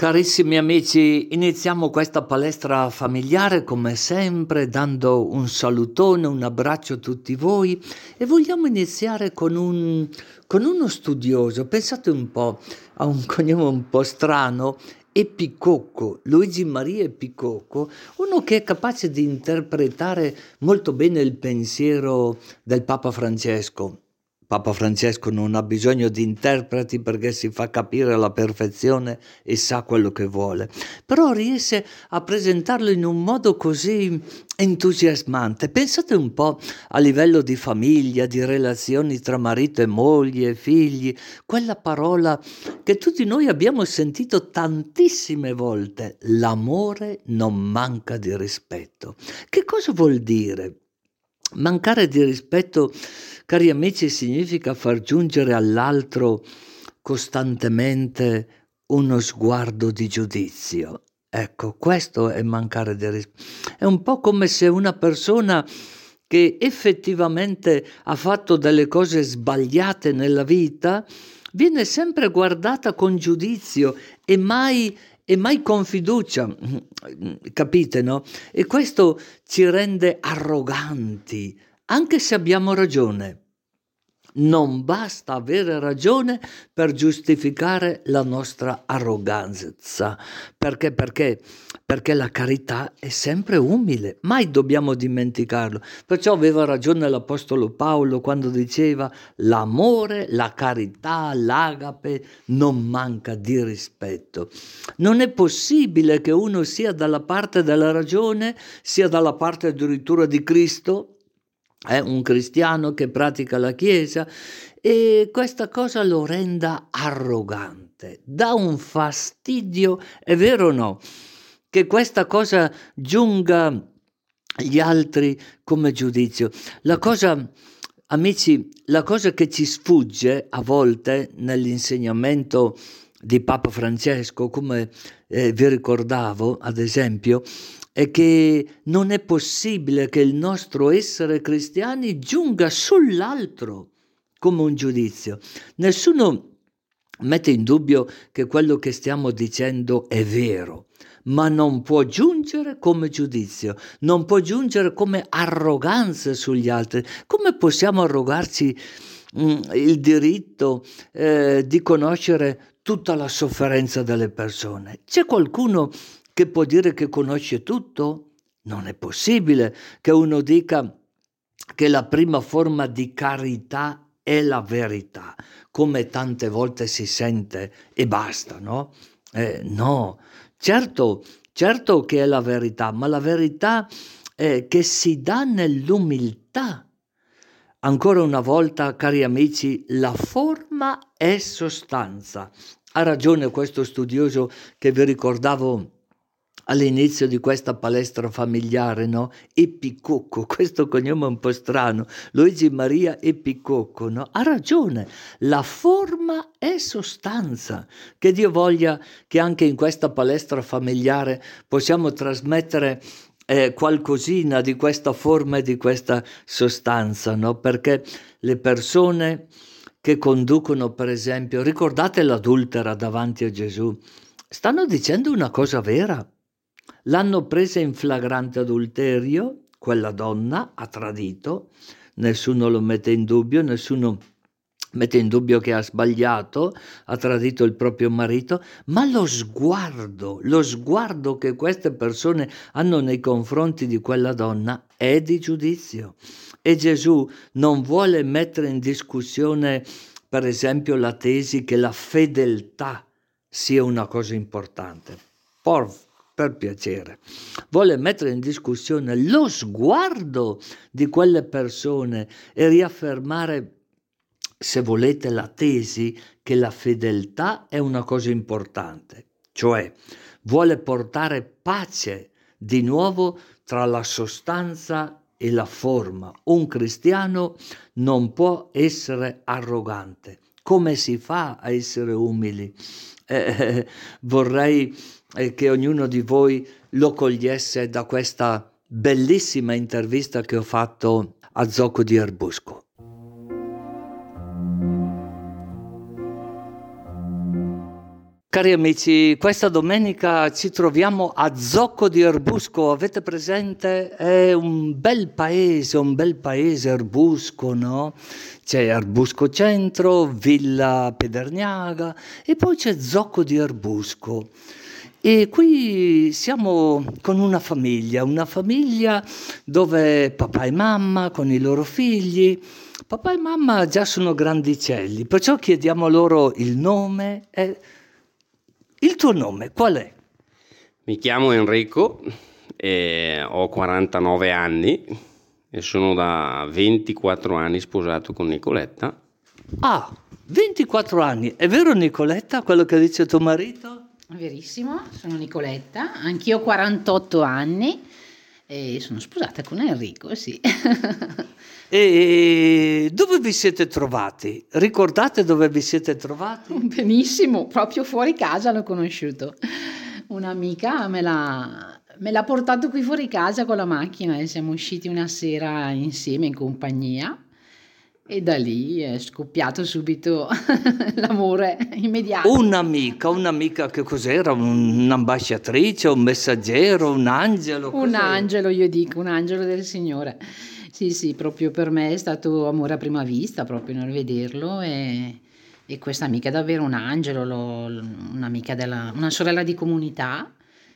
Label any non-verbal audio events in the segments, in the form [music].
Carissimi amici, iniziamo questa palestra familiare come sempre dando un salutone, un abbraccio a tutti voi e vogliamo iniziare con, un, con uno studioso, pensate un po', a un cognome un po' strano, Epicocco, Luigi Maria Epicocco, uno che è capace di interpretare molto bene il pensiero del Papa Francesco. Papa Francesco non ha bisogno di interpreti perché si fa capire alla perfezione e sa quello che vuole, però riesce a presentarlo in un modo così entusiasmante. Pensate un po' a livello di famiglia, di relazioni tra marito e moglie, figli, quella parola che tutti noi abbiamo sentito tantissime volte, l'amore non manca di rispetto. Che cosa vuol dire? Mancare di rispetto, cari amici, significa far giungere all'altro costantemente uno sguardo di giudizio. Ecco, questo è mancare di rispetto. È un po' come se una persona che effettivamente ha fatto delle cose sbagliate nella vita viene sempre guardata con giudizio e mai e mai con fiducia, capite no? E questo ci rende arroganti, anche se abbiamo ragione. Non basta avere ragione per giustificare la nostra arroganza. Perché? Perché? Perché la carità è sempre umile, mai dobbiamo dimenticarlo. Perciò aveva ragione l'Apostolo Paolo quando diceva l'amore, la carità, l'agape non manca di rispetto. Non è possibile che uno sia dalla parte della ragione, sia dalla parte addirittura di Cristo, è un cristiano che pratica la Chiesa e questa cosa lo renda arrogante, dà un fastidio, è vero o no? Che questa cosa giunga agli altri come giudizio. La cosa, amici, la cosa che ci sfugge a volte nell'insegnamento di Papa Francesco, come eh, vi ricordavo, ad esempio, è che non è possibile che il nostro essere cristiani giunga sull'altro come un giudizio. Nessuno mette in dubbio che quello che stiamo dicendo è vero, ma non può giungere come giudizio, non può giungere come arroganza sugli altri. Come possiamo arrogarci mh, mm, il diritto eh, di conoscere tutta la sofferenza delle persone? C'è qualcuno che può dire che conosce tutto? Non è possibile che uno dica che la prima forma di carità è la verità, come tante volte si sente e basta, no? Eh, no, certo, certo che è la verità, ma la verità è che si dà nell'umiltà. Ancora una volta, cari amici, la forma è sostanza. Ha ragione questo studioso che vi ricordavo all'inizio di questa palestra familiare, no? Epicocco, questo cognome è un po' strano, Luigi Maria Epicocco, no? Ha ragione, la forma è sostanza. Che Dio voglia che anche in questa palestra familiare possiamo trasmettere eh, qualcosina di questa forma e di questa sostanza, no? Perché le persone che conducono, per esempio, ricordate l'adultera davanti a Gesù, stanno dicendo una cosa vera L'hanno presa in flagrante adulterio, quella donna ha tradito, nessuno lo mette in dubbio, nessuno mette in dubbio che ha sbagliato, ha tradito il proprio marito, ma lo sguardo, lo sguardo che queste persone hanno nei confronti di quella donna è di giudizio. E Gesù non vuole mettere in discussione, per esempio, la tesi che la fedeltà sia una cosa importante. Por per piacere. Vuole mettere in discussione lo sguardo di quelle persone e riaffermare, se volete, la tesi che la fedeltà è una cosa importante, cioè vuole portare pace di nuovo tra la sostanza e la forma. Un cristiano non può essere arrogante. Come si fa a essere umili? Eh, [laughs] eh vorrei e che ognuno di voi lo cogliesse da questa bellissima intervista che ho fatto a Zocco di Erbusco. Cari amici, questa domenica ci troviamo a Zocco di Erbusco, avete presente? È un bel paese, un bel paese Erbusco, no? C'è Erbusco Centro, Villa Pederniaga e poi c'è Zocco di Erbusco. E qui siamo con una famiglia, una famiglia dove papà e mamma con i loro figli, papà e mamma già sono grandicelli, perciò chiediamo loro il nome e il tuo nome qual è? Mi chiamo Enrico, e ho 49 anni e sono da 24 anni sposato con Nicoletta. Ah, 24 anni. È vero Nicoletta quello che dice tuo marito? Verissimo, sono Nicoletta, anch'io ho 48 anni e sono sposata con Enrico, sì. [laughs] E dove vi siete trovati? Ricordate dove vi siete trovati? [laughs] Benissimo, proprio fuori casa l'ho conosciuto. Un'amica me l'ha, me l'ha portato qui fuori casa con la macchina e siamo usciti una sera insieme in compagnia. E da lì è scoppiato subito [laughs] l'amore immediato. Un'amica, un'amica che cos'era? Un'ambasciatrice, un messaggero, un angelo? Un angelo, io dico, un angelo del Signore. Sì, sì, proprio per me è stato amore a prima vista, proprio nel vederlo e, e questa amica è davvero un angelo, lo, un'amica della, una sorella di comunità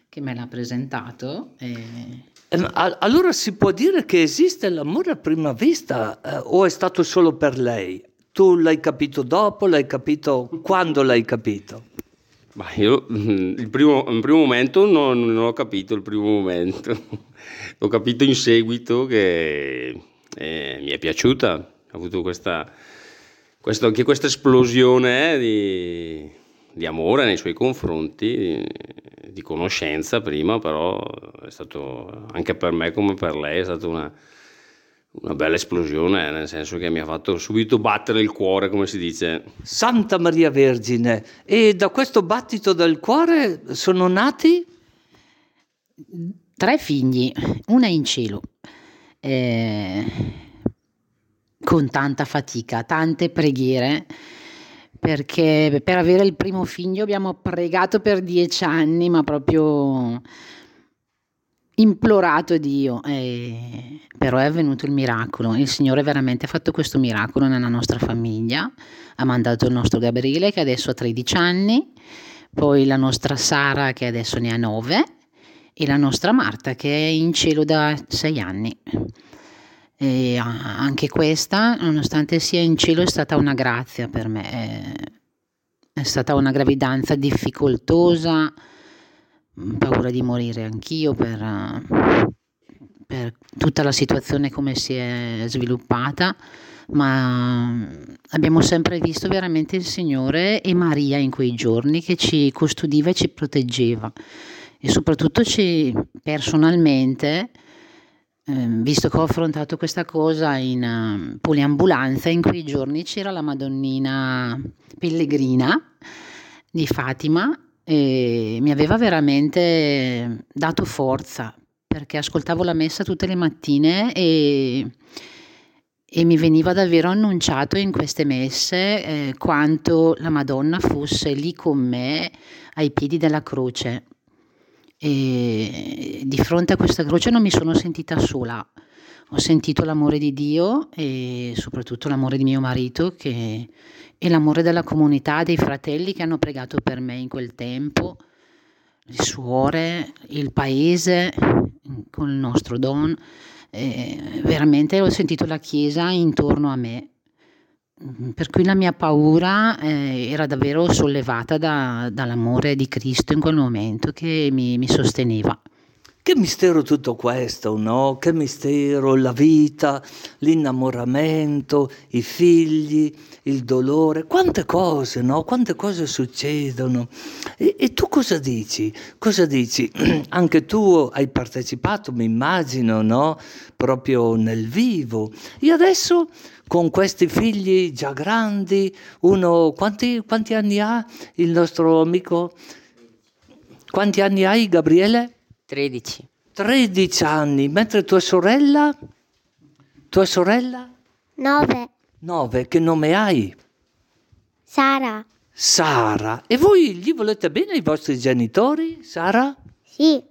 che me l'ha presentato. E... Ehm, allora si può dire che esiste l'amore a prima vista eh, o è stato solo per lei? Tu l'hai capito dopo, l'hai capito quando l'hai capito? Ma io mm, il primo, il primo momento non, non, ho capito il primo momento, [laughs] l'ho capito in seguito che eh, mi è piaciuta, ho avuto questa, questo, anche questa esplosione eh, di, di, amore nei suoi confronti, di, di conoscenza prima, però è stato anche per me come per lei è stata una, una bella esplosione, nel senso che mi ha fatto subito battere il cuore, come si dice. Santa Maria Vergine, e da questo battito del cuore sono nati? Tre figli, una in cielo, eh, con tanta fatica, tante preghiere, perché per avere il primo figlio abbiamo pregato per dieci anni, ma proprio implorato Dio, eh, però è avvenuto il miracolo. Il Signore veramente ha fatto questo miracolo nella nostra famiglia. Ha mandato il nostro Gabriele che adesso ha 13 anni, poi la nostra Sara che adesso ne ha 9 e la nostra Marta che è in cielo da 6 anni. E anche questa, nonostante sia in cielo, è stata una grazia per me. È stata una gravidanza difficoltosa paura di morire anch'io per, per tutta la situazione come si è sviluppata, ma abbiamo sempre visto veramente il Signore e Maria in quei giorni che ci custodiva e ci proteggeva e soprattutto ci personalmente visto che ho affrontato questa cosa in uh, poliambulanza, in quei giorni c'era la Madonnina Pellegrina di Fatima e mi aveva veramente dato forza perché ascoltavo la messa tutte le mattine e, e mi veniva davvero annunciato in queste messe eh, quanto la Madonna fosse lì con me ai piedi della croce. E di fronte a questa croce non mi sono sentita sola, ho sentito l'amore di Dio e soprattutto l'amore di mio marito che e l'amore della comunità, dei fratelli che hanno pregato per me in quel tempo, le suore, il paese con il nostro don. Eh, veramente ho sentito la Chiesa intorno a me. Per cui la mia paura eh, era davvero sollevata da, dall'amore di Cristo in quel momento che mi, mi sosteneva. Che mistero tutto questo, no? Che mistero la vita, l'innamoramento, i figli, il dolore, quante cose, no? Quante cose succedono. E, e tu cosa dici? Cosa dici? [clears throat] Anche tu hai partecipato, mi immagino, no? Proprio nel vivo. E adesso con questi figli già grandi, uno quanti, quanti anni ha il nostro amico? Quanti anni hai, Gabriele? 13. 13 anni, mentre tua sorella? Tua sorella? 9. 9, che nome hai? Sara. Sara. E voi gli volete bene ai vostri genitori, Sara? Sì,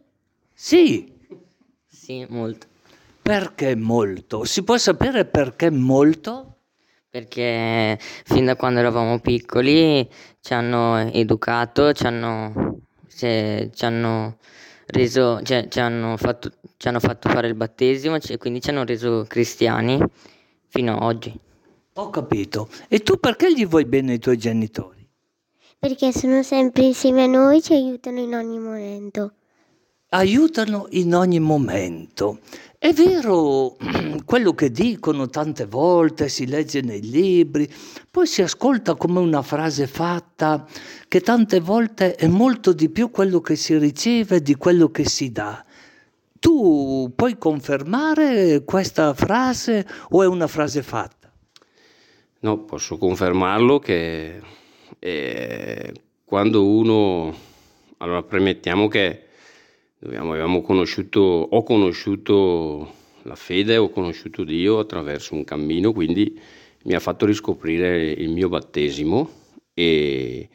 Sì. Sì, molto. Perché molto? Si può sapere perché molto? Perché fin da quando eravamo piccoli ci hanno educato, ci hanno, se- ci hanno reso, cioè, ci hanno fatto, ci hanno fatto fare il battesimo e quindi ci hanno reso cristiani fino a oggi. Ho capito. E tu perché gli vuoi bene ai tuoi genitori? perché sono sempre insieme a noi, ci aiutano in ogni momento. Aiutano in ogni momento. È vero [clears throat] quello che dicono tante volte, si legge nei libri, poi si ascolta come una frase fatta, che tante volte è molto di più quello che si riceve di quello che si dà. Tu puoi confermare questa frase o è una frase fatta? No, posso confermarlo che eh, quando uno... Allora, premettiamo che dobbiamo- avevamo conosciuto, ho conosciuto la fede, ho conosciuto Dio attraverso un cammino, quindi mi ha fatto riscoprire il mio battesimo e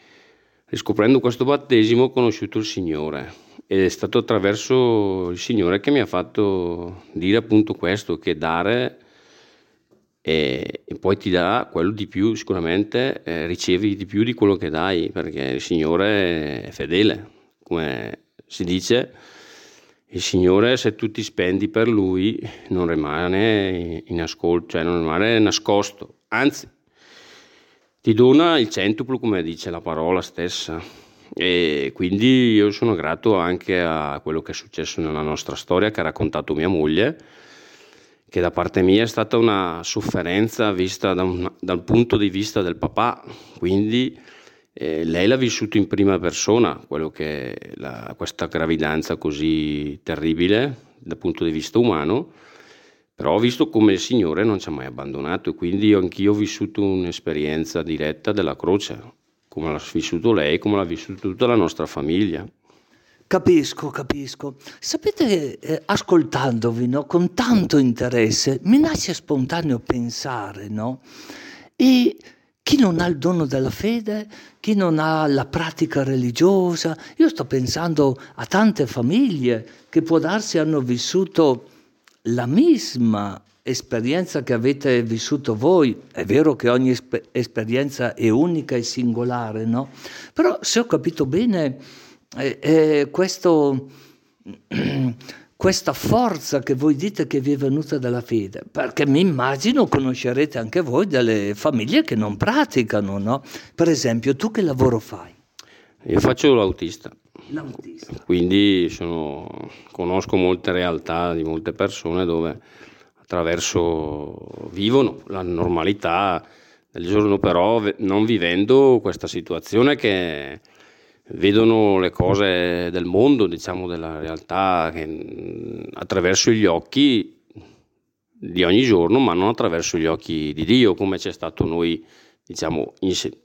riscoprendo questo battesimo ho conosciuto il Signore. Ed è stato attraverso il Signore che mi ha fatto dire appunto questo, che dare e, e poi ti dà quello di più, sicuramente eh, ricevi di più di quello che dai, perché il Signore è fedele, come si dice, il Signore se tu ti spendi per Lui non rimane in ascolto, cioè non rimane nascosto, anzi ti dona il centuplo come dice la parola stessa. E quindi io sono grato anche a quello che è successo nella nostra storia che ha raccontato mia moglie che da parte mia è stata una sofferenza vista da un- dal punto di vista del papà, quindi eh, lei l'ha vissuto in prima persona, la- questa gravidanza così terribile dal punto di vista umano, però ho visto come il Signore non ci ha mai abbandonato e quindi anch'io ho vissuto un'esperienza diretta della croce, come l'ha vissuto lei, come l'ha vissuto tutta la nostra famiglia. Capisco, capisco. Sapete, eh, ascoltandovi no, con tanto interesse, mi nasce spontaneo pensare, no? E chi non ha il dono della fede, chi non ha la pratica religiosa, io sto pensando a tante famiglie che può darsi hanno vissuto la misma esperienza che avete vissuto voi. È vero che ogni espe- esperienza è unica e singolare, no? Però se ho capito bene, eh, eh, questo, [clears throat] questa forza che voi dite che vi è venuta dalla fede, perché mi immagino conoscerete anche voi delle famiglie che non praticano, no? Per esempio, tu che lavoro fai? Io faccio l'autista. L'autista. Quindi sono- conosco molte realtà di molte persone dove attraverso vivono la normalità del giorno, però non vivendo questa situazione che vedono le cose del mondo, diciamo della realtà che, mm, attraverso gli occhi di ogni giorno, ma non attraverso gli occhi di Dio, come c'è stato noi, diciamo,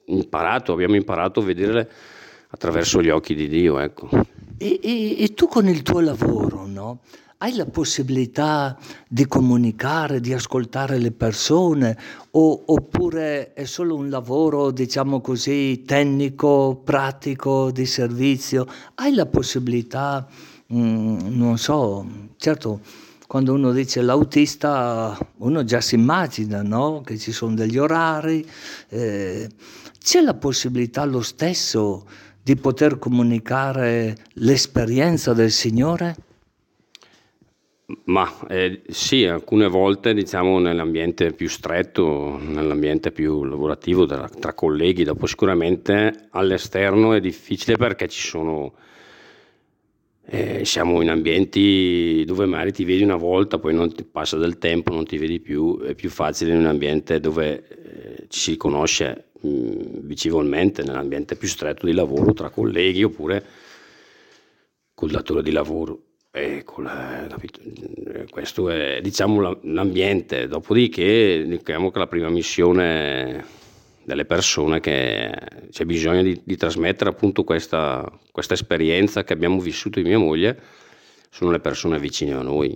imparato, abbiamo imparato a vedere attraverso gli occhi di Dio, ecco. E, e- e tu con il tuo lavoro, no? Hai la possibilità di comunicare, di ascoltare le persone o- oppure è solo un lavoro, diciamo così, tecnico, pratico, di servizio? Hai la possibilità, mm, non so, certo, quando uno dice l'autista, uno già si immagina, no? Che ci sono degli orari. eh, c'è la possibilità lo stesso di poter comunicare l'esperienza del Signore? Ma eh, sì, alcune volte diciamo nell'ambiente più stretto, nell'ambiente più lavorativo tra, tra colleghi, dopo sicuramente all'esterno è difficile perché ci sono, eh, siamo in ambienti dove magari ti vedi una volta, poi non ti passa del tempo, non ti vedi più, è più facile in un ambiente dove eh, ci si conosce mh, vicevolmente, nell'ambiente più stretto di lavoro tra colleghi oppure col datore di lavoro. E col, eh? Eh, questo è diciamo la- l'ambiente, dopodiché diciamo che la prima missione delle persone che c'è bisogno di, di trasmettere appunto questa, questa esperienza che abbiamo vissuto io e mia moglie sono le persone vicine a noi.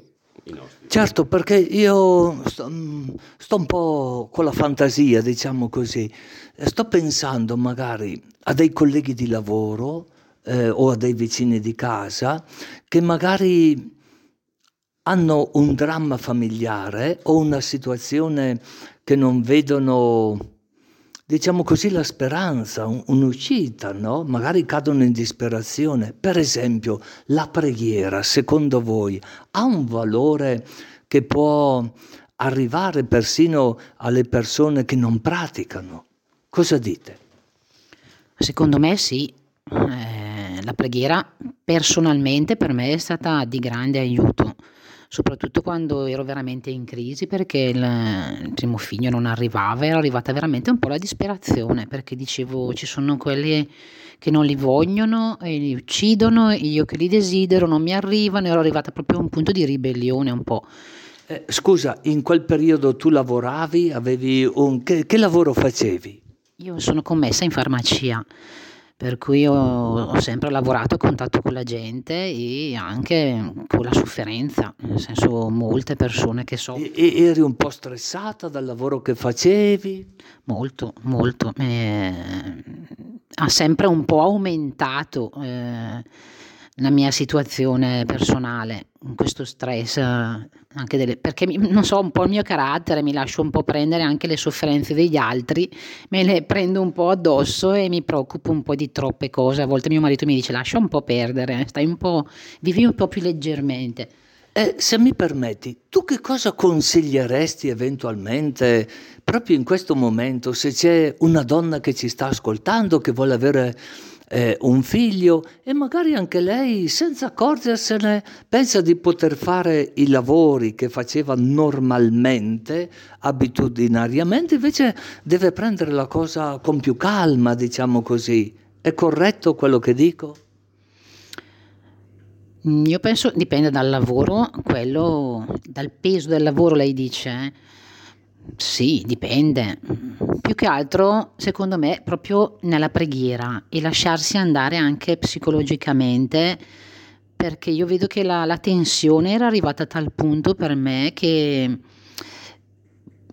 Certo, perché io sto, mm, sto un po' con la fantasia, diciamo così. Sto pensando magari a dei colleghi di lavoro eh, o a dei vicini di casa che magari hanno un dramma familiare o una situazione che non vedono, diciamo così, la speranza, un, un'uscita, no? Magari cadono in disperazione. Per esempio, la preghiera, secondo voi, ha un valore che può arrivare persino alle persone che non praticano? Cosa dite? Secondo me sì. Eh, la preghiera personalmente per me è stata di grande aiuto soprattutto quando ero veramente in crisi perché il, il primo figlio non arrivava, era arrivata veramente un po' la disperazione perché dicevo ci sono quelli che non li vogliono e li uccidono, io che li desidero non mi arrivano, ero arrivata proprio a un punto di ribellione un po'. Eh, scusa, in quel periodo tu lavoravi, avevi un... che, che lavoro facevi? Io sono commessa in farmacia per cui ho, sempre lavorato a contatto con la gente e anche con la sofferenza, nel senso molte persone che so. E, e eri un po' stressata dal lavoro che facevi? Molto, molto. Eh, ha sempre un po' aumentato. Eh, la mia situazione personale, questo stress, anche delle, perché non so, un po' il mio carattere, mi lascio un po' prendere anche le sofferenze degli altri, me le prendo un po' addosso e mi preoccupo un po' di troppe cose. A volte mio marito mi dice lascia un po' perdere, stai un po', vivi un po' più leggermente. Eh, se mi permetti, tu che cosa consiglieresti eventualmente proprio in questo momento se c'è una donna che ci sta ascoltando, che vuole avere eh, un figlio e magari anche lei, senza accorgersene, pensa di poter fare i lavori che faceva normalmente, abitudinariamente, invece deve prendere la cosa con più calma, diciamo così. È corretto quello che dico? Io penso dipende dal lavoro, quello, dal peso del lavoro lei dice. Eh? Sì, dipende. Più che altro, secondo me, proprio nella preghiera e lasciarsi andare anche psicologicamente, perché io vedo che la, la tensione era arrivata a tal punto per me che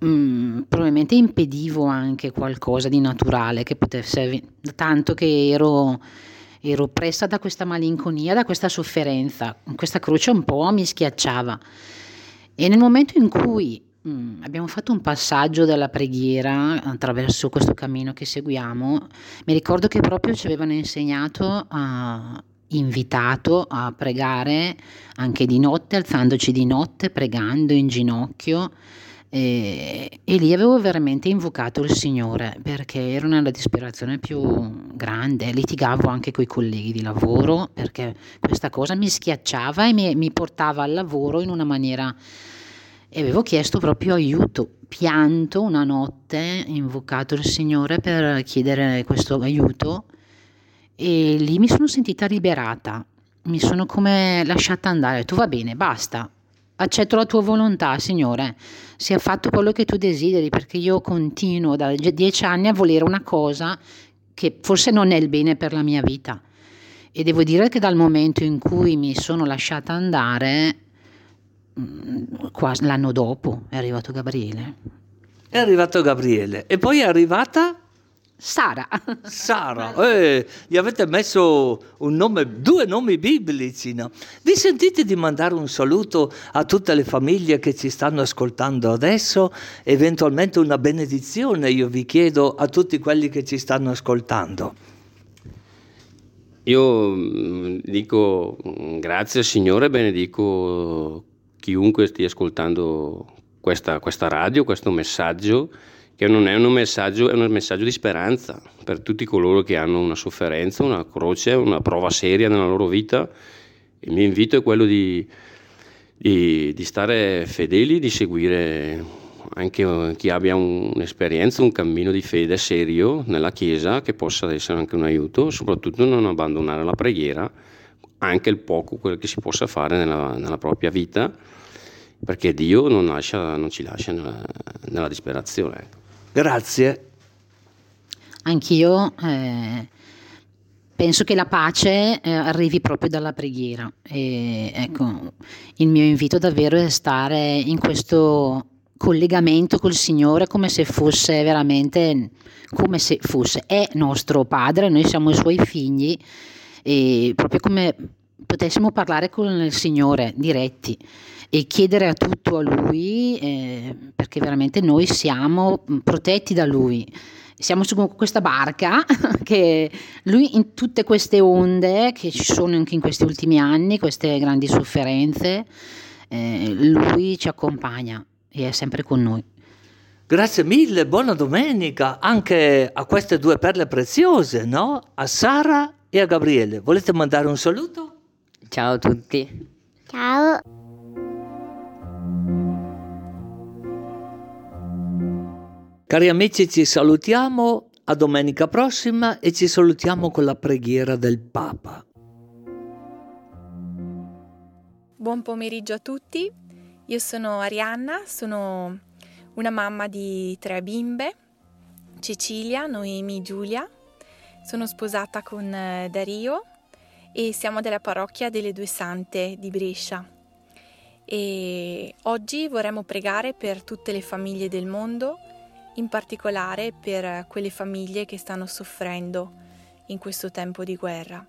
mm, probabilmente impedivo anche qualcosa di naturale che potesse, tanto che ero ero presa da questa malinconia, da questa sofferenza, questa croce un po' mi schiacciava. E nel momento in cui abbiamo fatto un passaggio della preghiera attraverso questo cammino che seguiamo. Mi ricordo che proprio ci avevano insegnato, uh, invitato a pregare anche di notte, alzandoci di notte, pregando in ginocchio. E, e, lì avevo veramente invocato il Signore perché ero nella disperazione più grande, litigavo anche con i colleghi di lavoro perché questa cosa mi schiacciava e mi, mi portava al lavoro in una maniera e avevo chiesto proprio aiuto, pianto una notte, invocato il Signore per chiedere questo aiuto e lì mi sono sentita liberata, mi sono come lasciata andare, tu va bene, basta, accetto la tua volontà, Signore, sia fatto quello che tu desideri, perché io continuo da dieci anni a volere una cosa che forse non è il bene per la mia vita. E devo dire che dal momento in cui mi sono lasciata andare, quasi l'anno dopo è arrivato Gabriele. È arrivato Gabriele e poi è arrivata Sara. Sara, eh, gli avete messo nome, due nomi biblici, no? Vi sentite di mandare un saluto a tutte le famiglie che ci stanno ascoltando adesso? Eventualmente una benedizione, io vi chiedo a tutti quelli che ci stanno ascoltando. Io mm, dico mm, grazie Signore, benedico chiunque stia ascoltando questa, questa radio, questo messaggio, che non è un messaggio, è un messaggio di speranza per tutti coloro che hanno una sofferenza, una croce, una prova seria nella loro vita. Il mio invito è quello di, di, di stare fedeli, di seguire anche chi abbia un, un'esperienza, un cammino di fede serio nella Chiesa, che possa essere anche un aiuto, soprattutto non abbandonare la preghiera, anche il poco quello che si possa fare nella, nella propria vita perché Dio non, lascia, non ci lascia nella, nella disperazione. Grazie. Anch'io eh, penso che la pace eh, arrivi proprio dalla preghiera e ecco, il mio invito davvero è stare in questo collegamento col Signore come se fosse veramente, come se fosse, è nostro Padre, noi siamo i Suoi figli, e proprio come potessimo parlare con il Signore diretti e chiedere a tutto a Lui, eh, perché veramente noi siamo protetti da Lui. Siamo su questa barca [laughs] che lui in tutte queste onde che ci sono anche in questi ultimi anni, queste grandi sofferenze, eh, lui ci accompagna e è sempre con noi. Grazie mille, buona domenica anche a queste due perle preziose, no? A Sara e a Gabriele. Volete mandare un saluto? Ciao a tutti. Ciao. Cari amici, ci salutiamo a domenica prossima e ci salutiamo con la preghiera del Papa. Buon pomeriggio a tutti, io sono Arianna, sono una mamma di tre bimbe, Cecilia, Noemi, Giulia. Sono sposata con eh, Dario e siamo della parrocchia delle Due Sante di Brescia. E oggi vorremmo pregare per tutte le famiglie del mondo, in particolare per quelle famiglie che stanno soffrendo in questo tempo di guerra.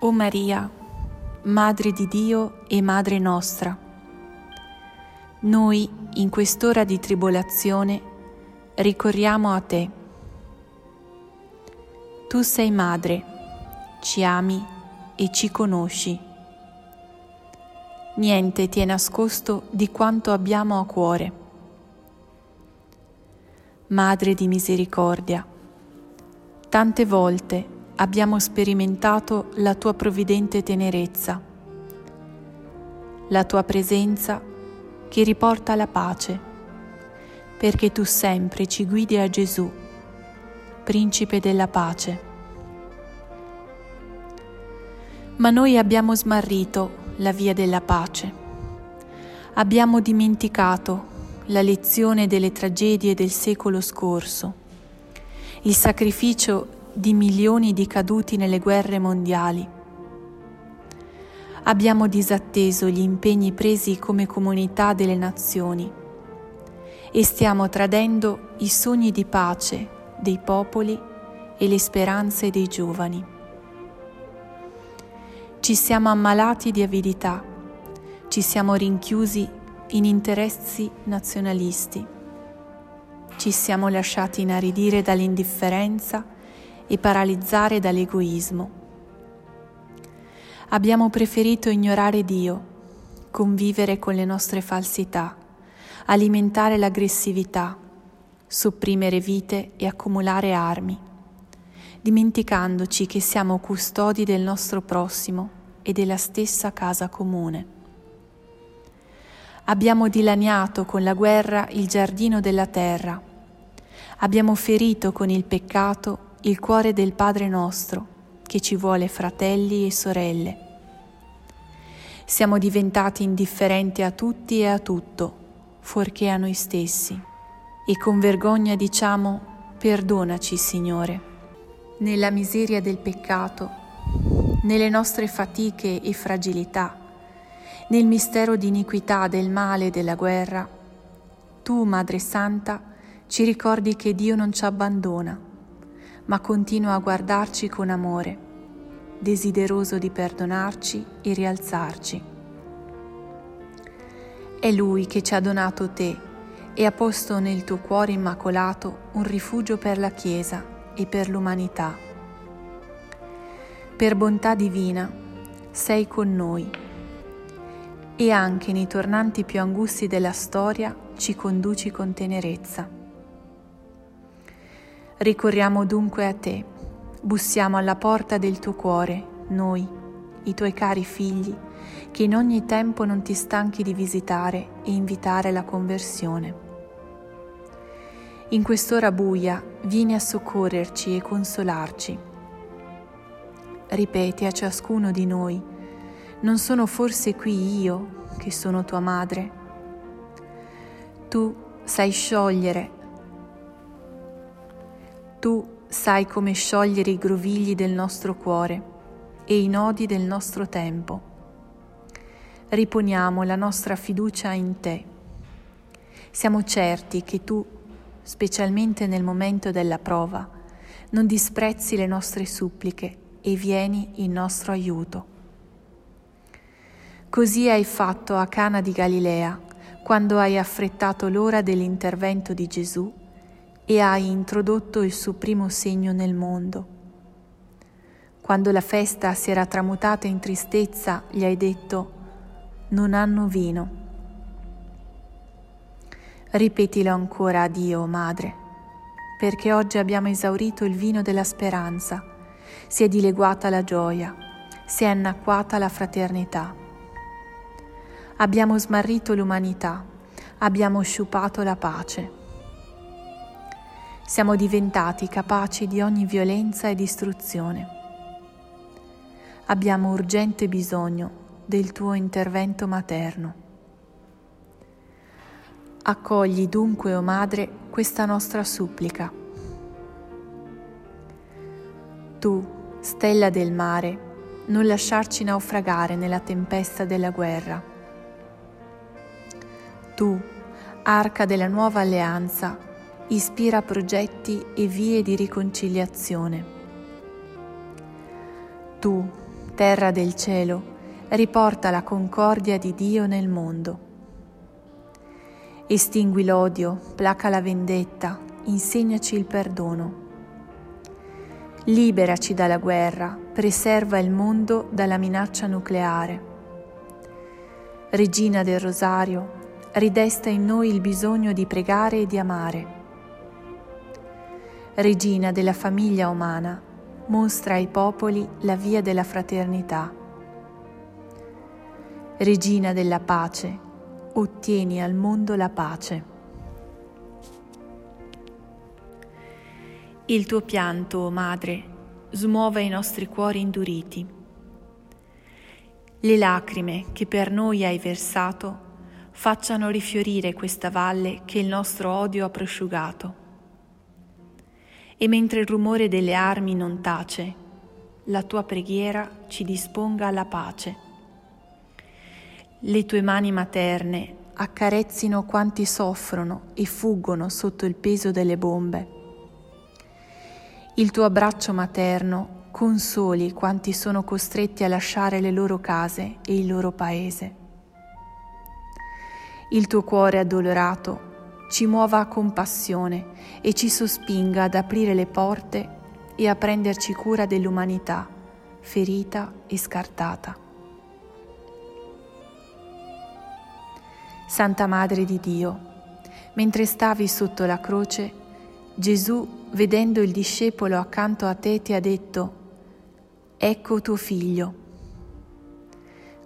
O Maria, Madre di Dio e Madre nostra, noi in quest'ora di tribolazione ricorriamo a te. Tu sei madre, ci ami e ci conosci. Niente ti è nascosto di quanto abbiamo a cuore. Madre di misericordia, tante volte abbiamo sperimentato la tua provvidente tenerezza, la tua presenza che riporta la pace, perché tu sempre ci guidi a Gesù, principe della pace. Ma noi abbiamo smarrito la via della pace. Abbiamo dimenticato la lezione delle tragedie del secolo scorso, il sacrificio di milioni di caduti nelle guerre mondiali. Abbiamo disatteso gli impegni presi come comunità delle nazioni e stiamo tradendo i sogni di pace dei popoli e le speranze dei giovani. Ci siamo ammalati di avidità, ci siamo rinchiusi in interessi nazionalisti, ci siamo lasciati inaridire dall'indifferenza e paralizzare dall'egoismo. Abbiamo preferito ignorare Dio, convivere con le nostre falsità, alimentare l'aggressività, sopprimere vite e accumulare armi, dimenticandoci che siamo custodi del nostro prossimo e della stessa casa comune. Abbiamo dilaniato con la guerra il giardino della terra, abbiamo ferito con il peccato il cuore del Padre nostro, che ci vuole fratelli e sorelle. Siamo diventati indifferenti a tutti e a tutto, fuorché a noi stessi, e con vergogna diciamo, perdonaci Signore. Nella miseria del peccato, nelle nostre fatiche e fragilità, nel mistero di iniquità del male e della guerra, tu, Madre Santa, ci ricordi che Dio non ci abbandona ma continua a guardarci con amore, desideroso di perdonarci e rialzarci. È Lui che ci ha donato te e ha posto nel tuo cuore immacolato un rifugio per la Chiesa e per l'umanità. Per bontà divina sei con noi e anche nei tornanti più angusti della storia ci conduci con tenerezza. Ricorriamo dunque a te, bussiamo alla porta del tuo cuore, noi, i tuoi cari figli, che in ogni tempo non ti stanchi di visitare e invitare alla conversione. In quest'ora buia vieni a soccorrerci e consolarci. Ripeti a ciascuno di noi, non sono forse qui io che sono tua madre? Tu sai sciogliere tu sai come sciogliere i grovigli del nostro cuore e i nodi del nostro tempo. Riponiamo la nostra fiducia in te. Siamo certi che tu, specialmente nel momento della prova, non disprezzi le nostre suppliche e vieni in nostro aiuto. Così hai fatto a Cana di Galilea, quando hai affrettato l'ora dell'intervento di Gesù e hai introdotto il suo primo segno nel mondo. Quando la festa si era tramutata in tristezza, gli hai detto, non hanno vino. Ripetilo ancora a Dio, Madre, perché oggi abbiamo esaurito il vino della speranza, si è dileguata la gioia, si è annacquata la fraternità. Abbiamo smarrito l'umanità, abbiamo sciupato la pace siamo diventati capaci di ogni violenza e distruzione. Abbiamo urgente bisogno del tuo intervento materno. Accogli dunque, o oh Madre, questa nostra supplica. Tu, stella del mare, non lasciarci naufragare nella tempesta della guerra. Tu, arca della nuova alleanza, ispira progetti e vie di riconciliazione. Tu, terra del cielo, riporta la concordia di Dio nel mondo. Estingui l'odio, placa la vendetta, insegnaci il perdono. Liberaci dalla guerra, preserva il mondo dalla minaccia nucleare. Regina del Rosario, ridesta in noi il bisogno di pregare e di amare regina della famiglia umana, mostra ai popoli la via della fraternità. Regina della pace, ottieni al mondo la pace. Il tuo pianto, o Madre, smuove i nostri cuori induriti. Le lacrime che per noi hai versato facciano rifiorire questa valle che il nostro odio ha prosciugato e mentre il rumore delle armi non tace, la tua preghiera ci disponga alla pace. Le tue mani materne accarezzino quanti soffrono e fuggono sotto il peso delle bombe. Il tuo abbraccio materno consoli quanti sono costretti a lasciare le loro case e il loro paese. Il tuo cuore addolorato ci muova a compassione e ci sospinga ad aprire le porte e a prenderci cura dell'umanità ferita e scartata. Santa Madre di Dio, mentre stavi sotto la croce, Gesù, vedendo il discepolo accanto a te, ti ha detto, Ecco tuo figlio.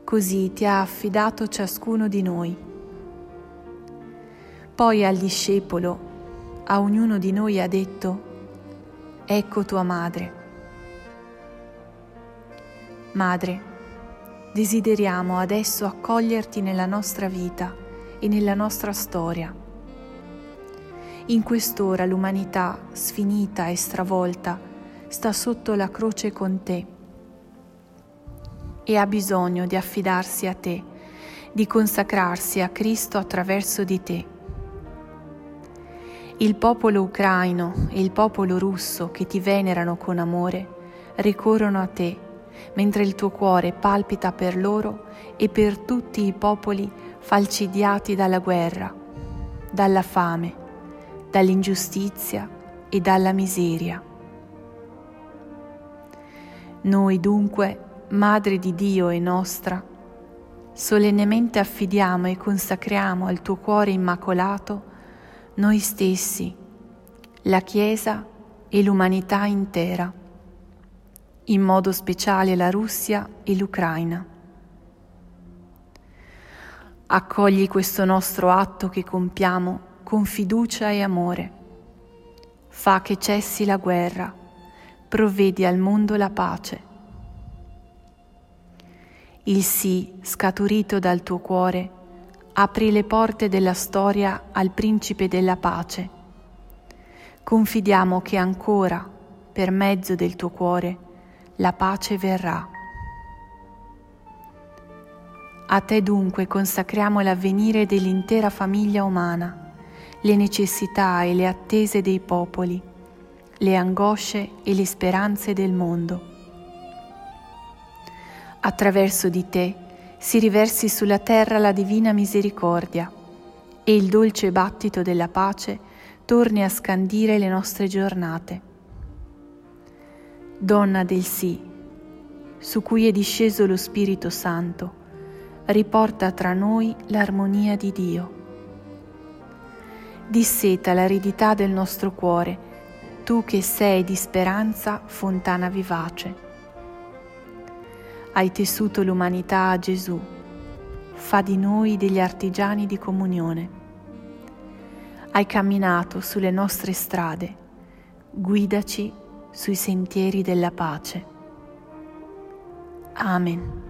Così ti ha affidato ciascuno di noi poi al discepolo, a ognuno di noi ha detto, ecco tua madre. Madre, desideriamo adesso accoglierti nella nostra vita e nella nostra storia. In quest'ora l'umanità, sfinita e stravolta, sta sotto la croce con te e ha bisogno di affidarsi a te, di consacrarsi a Cristo attraverso di te. Il popolo ucraino e il popolo russo che ti venerano con amore ricorrono a te, mentre il tuo cuore palpita per loro e per tutti i popoli falcidiati dalla guerra, dalla fame, dall'ingiustizia e dalla miseria. Noi dunque, Madre di Dio e nostra, solennemente affidiamo e consacriamo al tuo cuore immacolato noi stessi, la Chiesa e l'umanità intera, in modo speciale la Russia e l'Ucraina. Accogli questo nostro atto che compiamo con fiducia e amore. Fa che cessi la guerra, provvedi al mondo la pace. Il sì scaturito dal tuo cuore apri le porte della storia al principe della pace. Confidiamo che ancora, per mezzo del tuo cuore, la pace verrà. A te dunque consacriamo l'avvenire dell'intera famiglia umana, le necessità e le attese dei popoli, le angosce e le speranze del mondo. Attraverso di te si riversi sulla terra la divina misericordia e il dolce battito della pace torni a scandire le nostre giornate. Donna del sì, su cui è disceso lo Spirito Santo, riporta tra noi l'armonia di Dio. Disseta l'aridità del nostro cuore, tu che sei di speranza fontana vivace. Hai tessuto l'umanità a Gesù, fa di noi degli artigiani di comunione. Hai camminato sulle nostre strade, guidaci sui sentieri della pace. Amen.